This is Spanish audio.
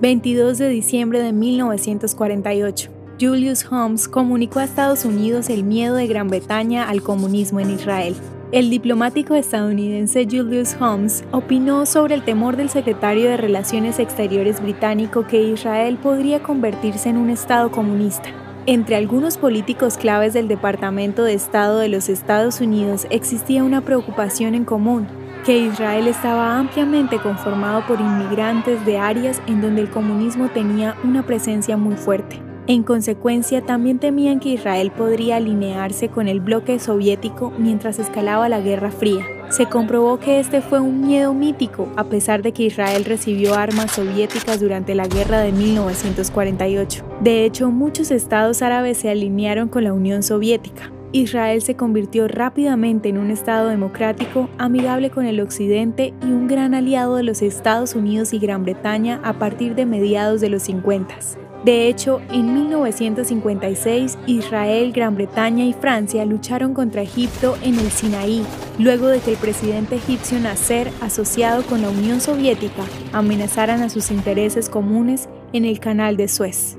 22 de diciembre de 1948. Julius Holmes comunicó a Estados Unidos el miedo de Gran Bretaña al comunismo en Israel. El diplomático estadounidense Julius Holmes opinó sobre el temor del secretario de Relaciones Exteriores británico que Israel podría convertirse en un Estado comunista. Entre algunos políticos claves del Departamento de Estado de los Estados Unidos existía una preocupación en común, que Israel estaba ampliamente conformado por inmigrantes de áreas en donde el comunismo tenía una presencia muy fuerte. En consecuencia, también temían que Israel podría alinearse con el bloque soviético mientras escalaba la Guerra Fría. Se comprobó que este fue un miedo mítico, a pesar de que Israel recibió armas soviéticas durante la guerra de 1948. De hecho, muchos estados árabes se alinearon con la Unión Soviética. Israel se convirtió rápidamente en un Estado democrático, amigable con el Occidente y un gran aliado de los Estados Unidos y Gran Bretaña a partir de mediados de los 50. De hecho, en 1956 Israel, Gran Bretaña y Francia lucharon contra Egipto en el Sinaí, luego de que el presidente egipcio Nasser, asociado con la Unión Soviética, amenazaran a sus intereses comunes en el canal de Suez.